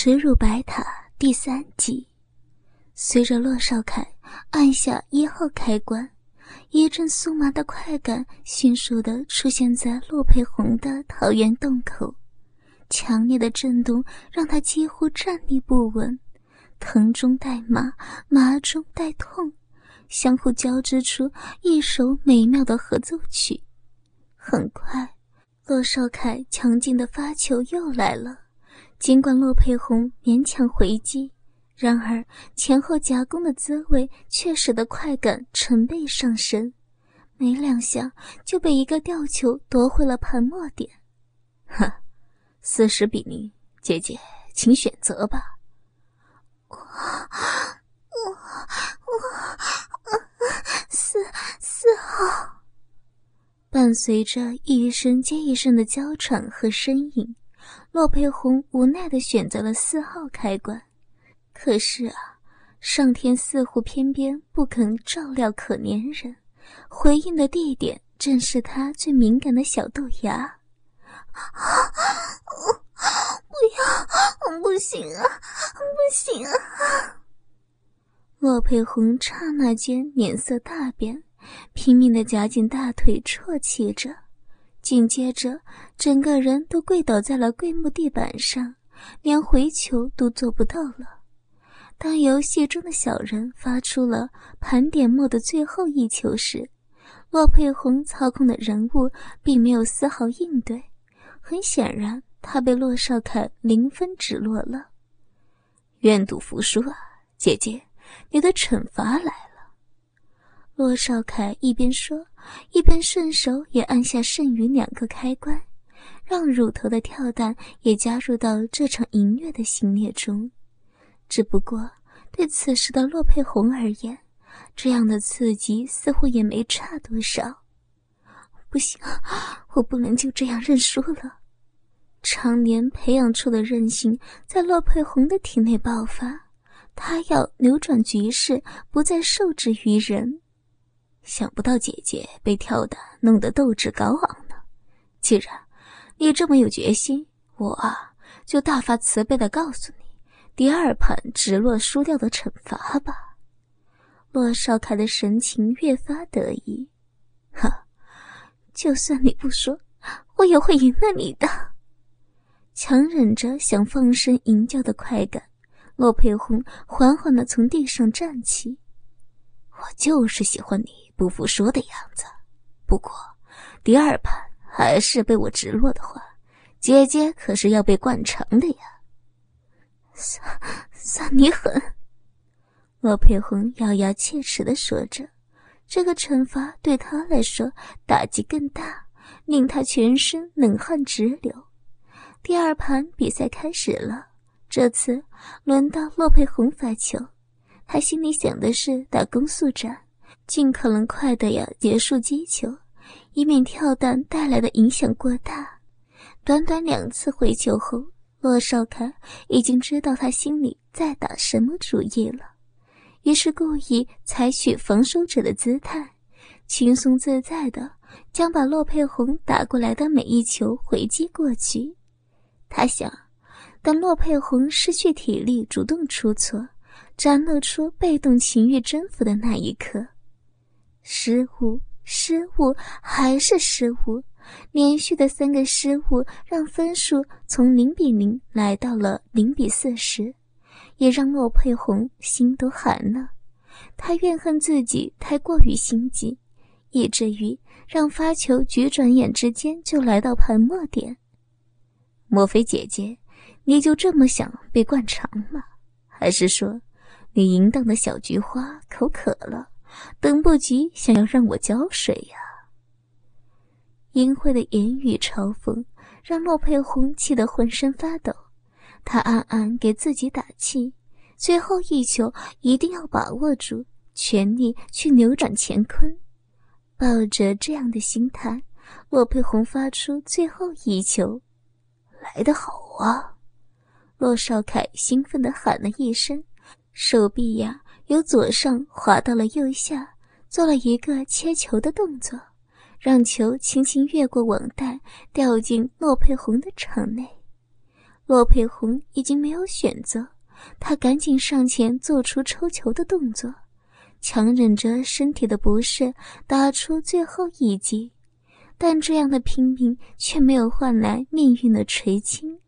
耻辱白塔第三集，随着洛少凯按下一号开关，一阵酥麻的快感迅速的出现在洛佩红的桃源洞口，强烈的震动让他几乎站立不稳，疼中带麻，麻中带痛，相互交织出一首美妙的合奏曲。很快，洛少凯强劲的发球又来了。尽管洛佩红勉强回击，然而前后夹攻的滋味却使得快感成倍上升，没两下就被一个吊球夺回了盘末点。哈，四十比零，姐姐，请选择吧。我我我，四四号。伴随着一声接一声的娇喘和呻吟。洛佩红无奈的选择了四号开关，可是啊，上天似乎偏偏不肯照料可怜人，回应的地点正是他最敏感的小豆芽。不要，不行啊，不行啊！洛佩红刹那间脸色大变，拼命的夹紧大腿，啜泣着。紧接着，整个人都跪倒在了跪木地板上，连回球都做不到了。当游戏中的小人发出了盘点末的最后一球时，洛佩红操控的人物并没有丝毫应对。很显然，他被洛少凯零分指落了。愿赌服输啊，姐姐，你的惩罚来了。洛少凯一边说。一边顺手也按下剩余两个开关，让乳头的跳蛋也加入到这场淫虐的行列中。只不过对此时的洛佩红而言，这样的刺激似乎也没差多少。不行，我不能就这样认输了。常年培养出的韧性在洛佩红的体内爆发，他要扭转局势，不再受制于人。想不到姐姐被跳的弄得斗志高昂呢。既然你这么有决心，我啊就大发慈悲的告诉你，第二盘直落输掉的惩罚吧。洛少凯的神情越发得意，哈，就算你不说，我也会赢了你的。强忍着想放声淫叫的快感，洛佩红缓缓的从地上站起。我就是喜欢你。不服输的样子，不过第二盘还是被我直落的话，姐姐可是要被灌肠的呀！算算你狠！罗佩红咬牙切齿的说着，这个惩罚对他来说打击更大，令他全身冷汗直流。第二盘比赛开始了，这次轮到洛佩红发球，他心里想的是打攻速战。尽可能快的呀结束击球，以免跳弹带来的影响过大。短短两次回球后，洛少凯已经知道他心里在打什么主意了，于是故意采取防守者的姿态，轻松自在的将把洛佩红打过来的每一球回击过去。他想，等洛佩红失去体力主动出错，展露出被动情欲征服的那一刻。失误，失误，还是失误，连续的三个失误让分数从零比零来到了零比四十，也让洛佩红心都寒了。他怨恨自己太过于心急，以至于让发球局转眼之间就来到盘末点。莫非姐姐，你就这么想被灌肠吗？还是说，你淫荡的小菊花口渴了？等不及，想要让我浇水呀！淫秽的言语嘲讽让洛佩红气得浑身发抖，他暗暗给自己打气，最后一球一定要把握住，全力去扭转乾坤。抱着这样的心态，洛佩红发出最后一球，来得好啊！洛少凯兴奋地喊了一声，手臂呀。由左上滑到了右下，做了一个切球的动作，让球轻轻越过网袋，掉进洛佩红的场内。洛佩红已经没有选择，他赶紧上前做出抽球的动作，强忍着身体的不适打出最后一击。但这样的拼命却没有换来命运的垂青，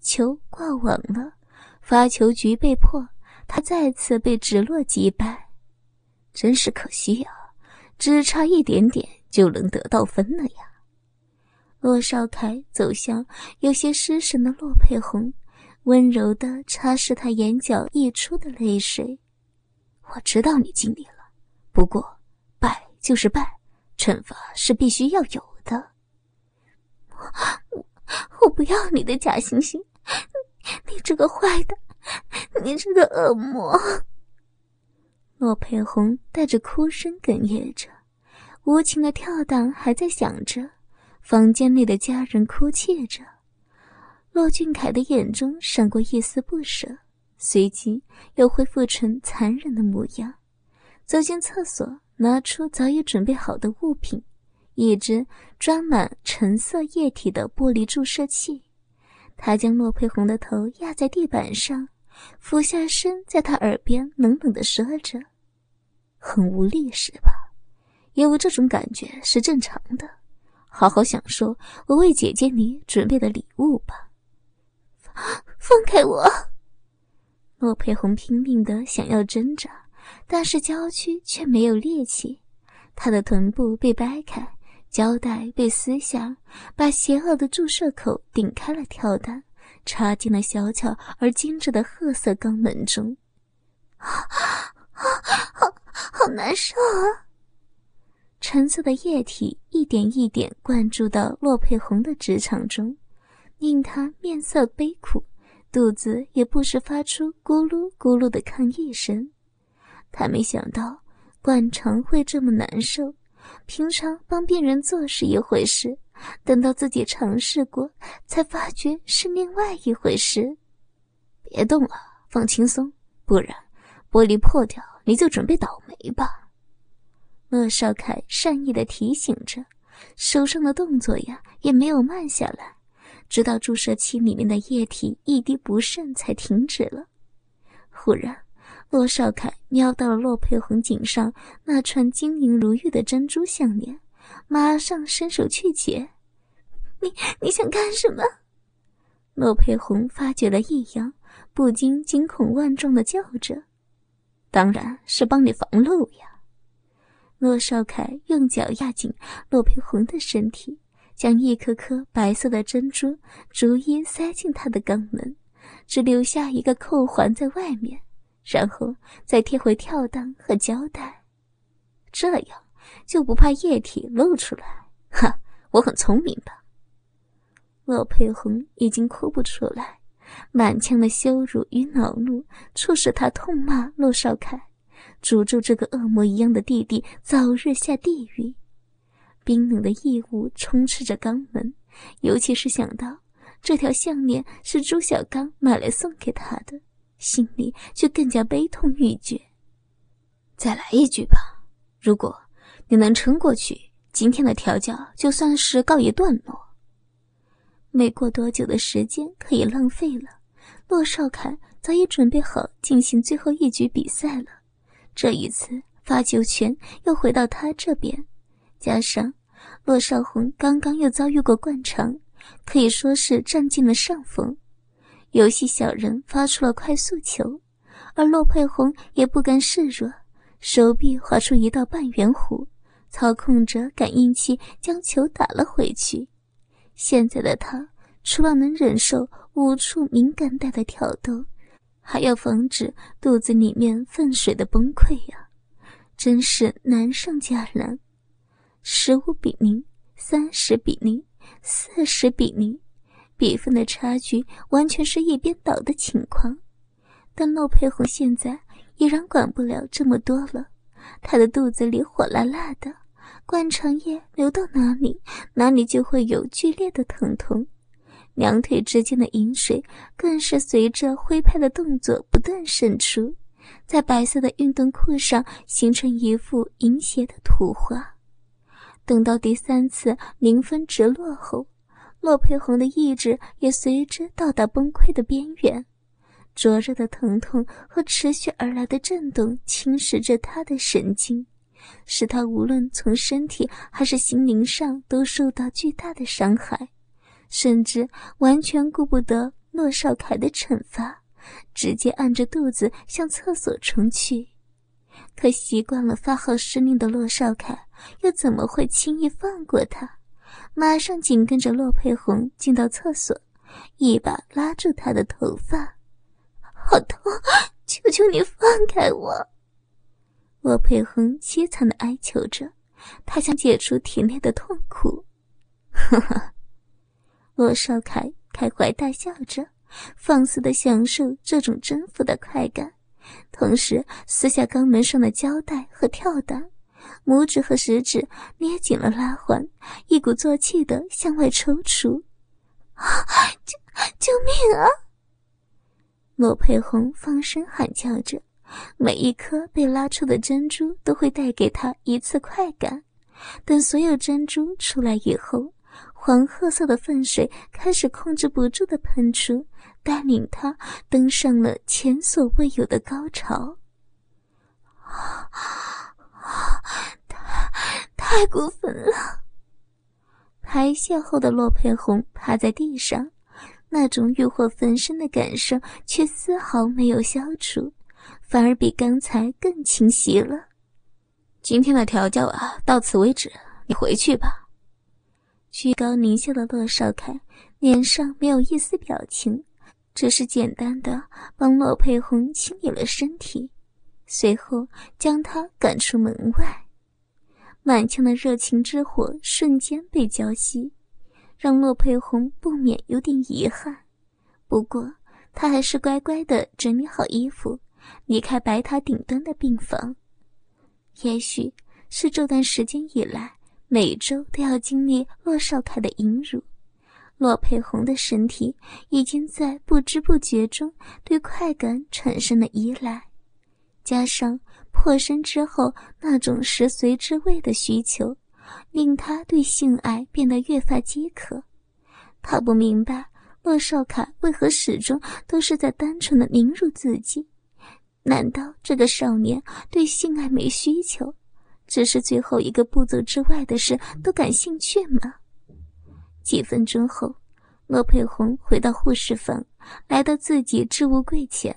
球挂网了，发球局被破，他再次被直落击败，真是可惜呀，只差一点点就能得到分了呀。骆少凯走向有些失神的骆佩红，温柔地擦拭他眼角溢出的泪水。我知道你尽力了，不过败就是败，惩罚是必须要有的。我我不要你的假惺惺，你这个坏的，你这个恶魔！骆佩红带着哭声哽咽着，无情的跳荡还在响着。房间内的家人哭泣着，骆俊凯的眼中闪过一丝不舍，随即又恢复成残忍的模样。走进厕所，拿出早已准备好的物品——一只装满橙色液体的玻璃注射器。他将骆佩红的头压在地板上，俯下身，在他耳边冷冷地说着：“很无力是吧？有这种感觉是正常的。”好好享受我为姐姐你准备的礼物吧。放开我！洛佩红拼命的想要挣扎，但是娇躯却没有力气。她的臀部被掰开，胶带被撕下，把邪恶的注射口顶开了跳弹，插进了小巧而精致的褐色肛门中。啊啊，好好难受啊！橙色的液体一点一点灌注到洛佩红的直肠中，令他面色悲苦，肚子也不时发出咕噜咕噜的抗议声。他没想到灌肠会这么难受，平常帮病人做是一回事，等到自己尝试过，才发觉是另外一回事。别动了，放轻松，不然玻璃破掉，你就准备倒霉吧。乐少凯善意的提醒着，手上的动作呀也没有慢下来，直到注射器里面的液体一滴不剩才停止了。忽然，骆少凯瞄到了骆佩红颈上那串晶莹如玉的珍珠项链，马上伸手去解。你你想干什么？骆佩红发觉了异样，不禁惊恐万状的叫着：“当然是帮你防漏呀。”骆少凯用脚压紧骆佩红的身体，将一颗颗白色的珍珠逐一塞进她的肛门，只留下一个扣环在外面，然后再贴回跳蛋和胶带，这样就不怕液体漏出来。哈，我很聪明吧？骆佩红已经哭不出来，满腔的羞辱与恼怒促使他痛骂骆少凯。诅咒这个恶魔一样的弟弟早日下地狱！冰冷的异物充斥着肛门，尤其是想到这条项链是朱小刚买来送给他的，心里就更加悲痛欲绝。再来一句吧，如果你能撑过去，今天的调教就算是告一段落。没过多久的时间可以浪费了，骆少凯早已准备好进行最后一局比赛了。这一次发球权又回到他这边，加上骆少红刚刚又遭遇过灌肠，可以说是占尽了上风。游戏小人发出了快速球，而洛佩红也不甘示弱，手臂划出一道半圆弧，操控着感应器将球打了回去。现在的他除了能忍受无处敏感带的挑逗。还要防止肚子里面粪水的崩溃呀，真是难上加难。十五比零，三十比零，四十比零，比分的差距完全是一边倒的情况。但洛佩红现在依然管不了这么多了，她的肚子里火辣辣的，灌肠液流到哪里，哪里就会有剧烈的疼痛。两腿之间的饮水更是随着挥拍的动作不断渗出，在白色的运动裤上形成一幅淫邪的图画。等到第三次零分直落后，洛佩红的意志也随之到达崩溃的边缘，灼热的疼痛和持续而来的震动侵蚀着他的神经，使他无论从身体还是心灵上都受到巨大的伤害，甚至完全顾不得洛少凯的惩罚，直接按着肚子向厕所冲去。可习惯了发号施令的洛少凯，又怎么会轻易放过他？马上紧跟着洛佩红进到厕所，一把拉住他的头发，好痛！求求你放开我！洛佩红凄惨的哀求着，他想解除体内的痛苦。呵呵，洛少凯开怀大笑着，放肆的享受这种征服的快感，同时撕下肛门上的胶带和跳蛋。拇指和食指捏紧了拉环，一鼓作气的向外抽出。啊！救救命啊！罗佩红放声喊叫着，每一颗被拉出的珍珠都会带给他一次快感。等所有珍珠出来以后，黄褐色的粪水开始控制不住的喷出，带领他登上了前所未有的高潮。啊！太太过分了！排泄后的洛佩红趴在地上，那种欲火焚身的感受却丝毫没有消除，反而比刚才更清晰了。今天的调教啊，到此为止，你回去吧。居高临下的洛少凯脸上没有一丝表情，只是简单的帮洛佩红清理了身体。随后将他赶出门外，满腔的热情之火瞬间被浇熄，让洛佩红不免有点遗憾。不过他还是乖乖的整理好衣服，离开白塔顶端的病房。也许是这段时间以来每周都要经历洛少凯的淫辱，洛佩红的身体已经在不知不觉中对快感产生了依赖。加上破身之后那种食髓之味的需求，令他对性爱变得越发饥渴。他不明白洛少凯为何始终都是在单纯的凌辱自己。难道这个少年对性爱没需求，只是最后一个步骤之外的事都感兴趣吗？几分钟后，洛佩红回到护士房，来到自己置物柜前。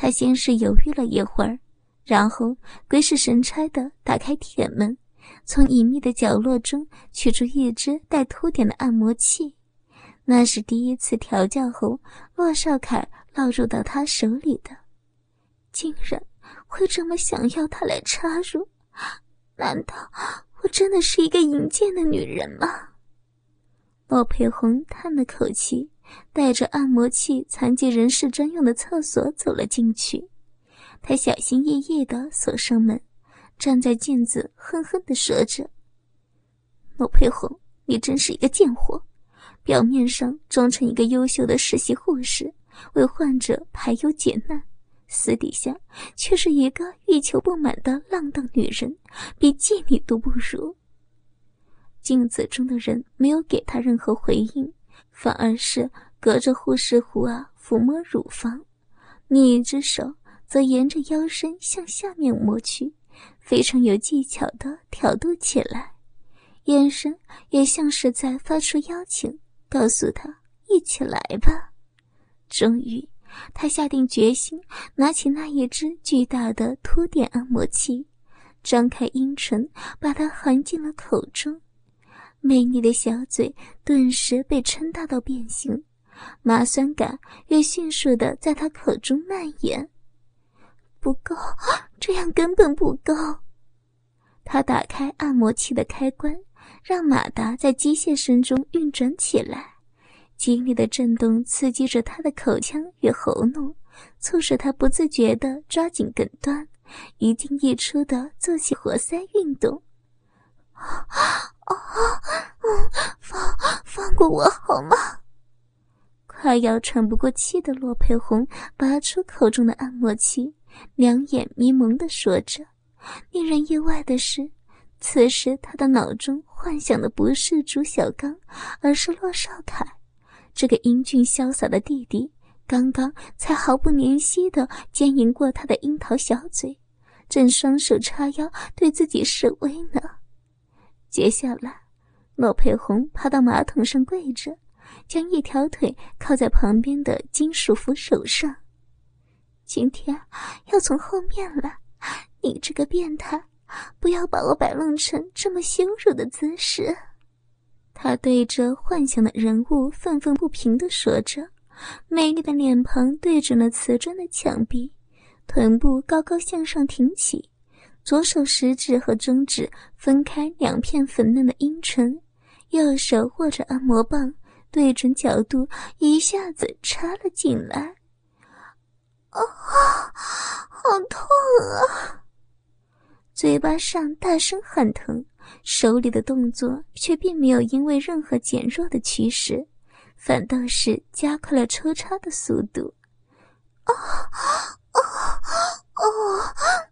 他先是犹豫了一会儿，然后鬼使神差的打开铁门，从隐秘的角落中取出一只带凸点的按摩器。那是第一次调教后洛少凯落入到他手里的，竟然会这么想要他来插入？难道我真的是一个淫贱的女人吗？洛佩红叹了口气。带着按摩器，残疾人士专用的厕所走了进去。他小心翼翼地锁上门，站在镜子，恨恨地说着：“罗佩红，你真是一个贱货！表面上装成一个优秀的实习护士，为患者排忧解难，私底下却是一个欲求不满的浪荡女人，比妓女都不如。”镜子中的人没有给他任何回应。反而是隔着护士壶啊抚摸乳房，另一只手则沿着腰身向下面摸去，非常有技巧的挑逗起来，眼神也像是在发出邀请，告诉他一起来吧。终于，他下定决心，拿起那一只巨大的凸点按摩器，张开阴唇，把它含进了口中。美丽的小嘴顿时被撑大到变形，麻酸感也迅速的在他口中蔓延。不够，这样根本不够。他打开按摩器的开关，让马达在机械声中运转起来，激烈的震动刺激着他的口腔与喉咙，促使他不自觉地抓紧根端，一进一出的做起活塞运动。啊！嗯，放放过我好吗？快要喘不过气的洛佩红拔出口中的按摩器，两眼迷蒙的说着。令人意外的是，此时他的脑中幻想的不是朱小刚，而是洛少凯，这个英俊潇洒的弟弟，刚刚才毫不怜惜的奸淫过他的樱桃小嘴，正双手叉腰对自己示威呢。接下来，洛佩红爬到马桶上跪着，将一条腿靠在旁边的金属扶手上。今天要从后面来，你这个变态！不要把我摆弄成这么羞辱的姿势！他对着幻想的人物愤愤不平地说着，美丽的脸庞对准了瓷砖的墙壁，臀部高高向上挺起，左手食指和中指分开两片粉嫩的阴唇，右手握着按摩棒，对准角度一下子插了进来。啊，好痛啊！嘴巴上大声喊疼，手里的动作却并没有因为任何减弱的趋势，反倒是加快了抽插的速度。啊啊啊啊啊啊啊！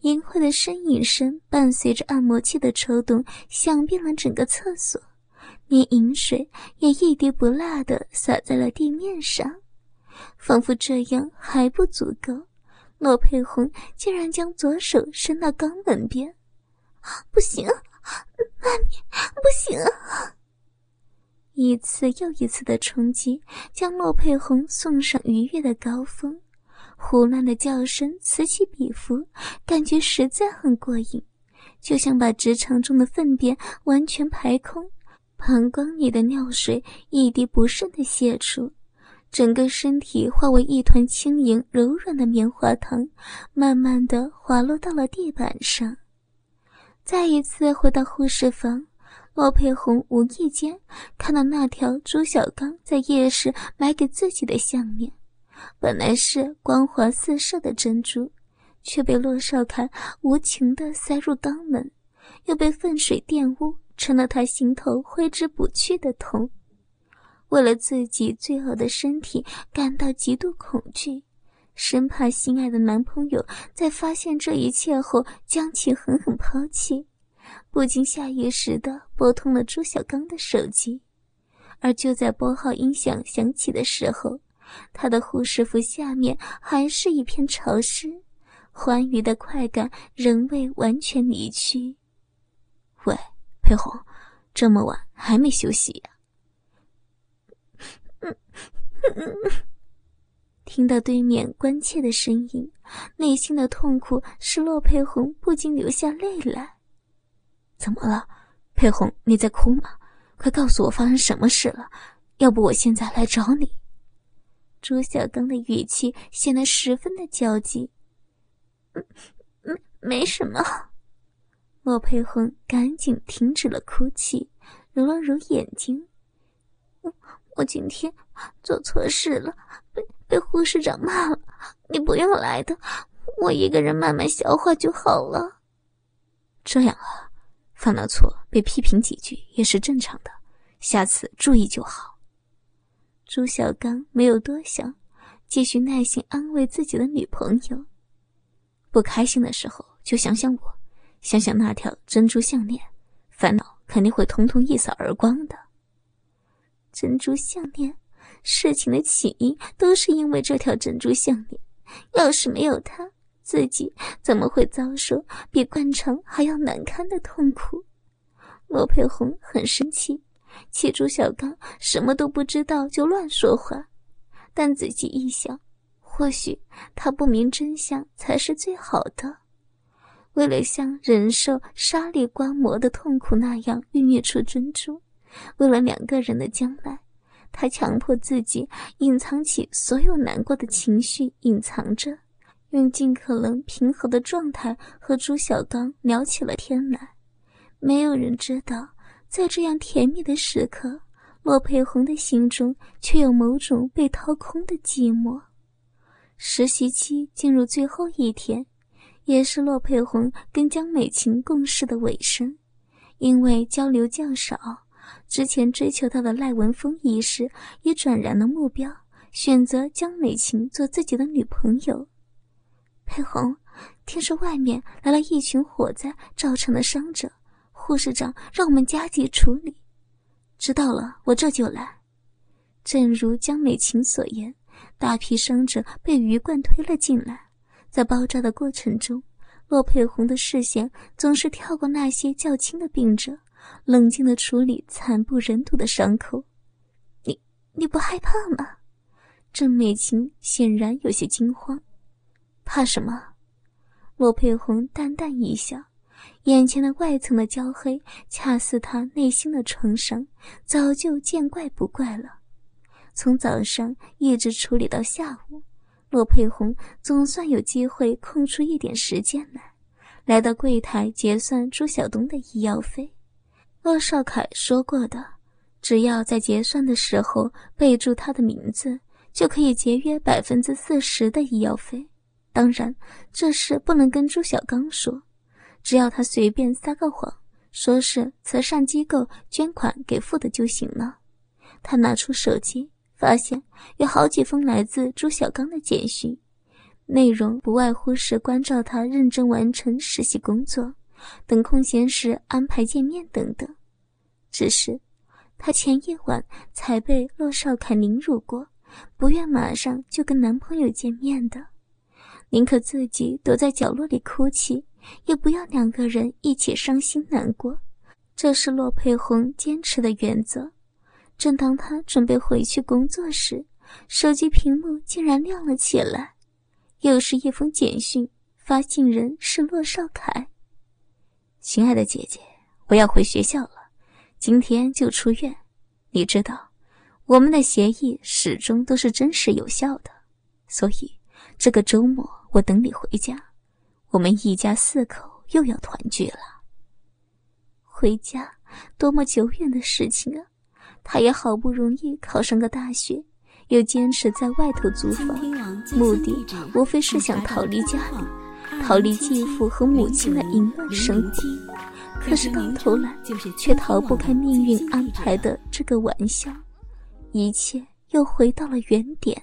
淫秽的呻吟声伴随着按摩器的抽动，响遍了整个厕所，连饮水也一滴不落的洒在了地面上。仿佛这样还不足够，洛佩红竟然将左手伸到肛门边，不行，妈咪，不行！一次又一次的冲击将洛佩红送上愉悦的高峰，胡乱的叫声此起彼伏，感觉实在很过瘾，就像把直肠中的粪便完全排空，膀胱里的尿水一滴不剩的泄出。整个身体化为一团轻盈柔软的棉花糖，慢慢的滑落到了地板上。再一次回到护士房，洛佩红无意间看到那条朱小刚在夜市买给自己的项链，本来是光滑四射的珍珠，却被洛少凯无情的塞入肛门，又被粪水玷污，成了他心头挥之不去的痛。为了自己罪恶的身体感到极度恐惧，生怕心爱的男朋友在发现这一切后将其狠狠抛弃，不禁下意识地拨通了朱小刚的手机。而就在拨号音响响起的时候，他的护士服下面还是一片潮湿，欢愉的快感仍未完全离去。喂，裴红，这么晚还没休息呀？听到对面关切的声音，内心的痛苦使洛佩红不禁流下泪来。怎么了，佩红？你在哭吗？快告诉我发生什么事了，要不我现在来找你。朱小刚的语气显得十分的焦急。没没什么。莫佩红赶紧停止了哭泣，揉了揉眼睛。我今天做错事了，被被护士长骂了。你不用来的，我一个人慢慢消化就好了。这样啊，犯了错被批评几句也是正常的，下次注意就好。朱小刚没有多想，继续耐心安慰自己的女朋友。不开心的时候就想想我，想想那条珍珠项链，烦恼肯定会通通一扫而光的。珍珠项链，事情的起因都是因为这条珍珠项链。要是没有它，自己怎么会遭受比灌肠还要难堪的痛苦？罗佩红很生气，气朱小刚什么都不知道就乱说话。但仔细一想，或许他不明真相才是最好的。为了像忍受沙粒刮磨的痛苦那样孕育出珍珠。为了两个人的将来，他强迫自己隐藏起所有难过的情绪，隐藏着，用尽可能平和的状态和朱小刚聊起了天来。没有人知道，在这样甜蜜的时刻，洛佩红的心中却有某种被掏空的寂寞。实习期进入最后一天，也是洛佩红跟江美琴共事的尾声，因为交流较少。之前追求她的赖文峰一事也转然了目标，选择江美琴做自己的女朋友。佩红，听说外面来了一群火灾造成的伤者，护士长让我们加急处理。知道了，我这就来。正如江美琴所言，大批伤者被鱼贯推了进来，在包扎的过程中，骆佩红的视线总是跳过那些较轻的病者，冷静地处理惨不忍睹的伤口。你你不害怕吗？郑美琴显然有些惊慌。怕什么？骆佩红淡淡一笑，眼前的外层的焦黑，恰似他内心的创伤，早就见怪不怪了。从早上一直处理到下午，骆佩红总算有机会空出一点时间来，来到柜台结算朱晓东的医药费。骆少凯说过的，只要在结算的时候备注他的名字，就可以节约百分之四十的医药费。当然，这事不能跟朱小刚说，只要他随便撒个谎，说是慈善机构捐款给付的就行了。他拿出手机，发现有好几封来自朱小刚的简讯，内容不外乎是关照他认真完成实习工作，等空闲时安排见面等等。只是，他前一晚才被骆少凯凌辱过，不愿马上就跟男朋友见面的。宁可自己躲在角落里哭泣，也不要两个人一起伤心难过。这是骆佩红坚持的原则。正当他准备回去工作时，手机屏幕竟然亮了起来，又是一封简讯，发信人是骆少凯。亲爱的姐姐，我要回学校了，今天就出院。你知道，我们的协议始终都是真实有效的，所以这个周末。我等你回家，我们一家四口又要团聚了。回家，多么久远的事情啊！他也好不容易考上个大学，又坚持在外头租房，目的无非是想逃离家里，逃离继父和母亲的淫乱生活。可是到头来，却逃不开命运安排的这个玩笑，一切又回到了原点。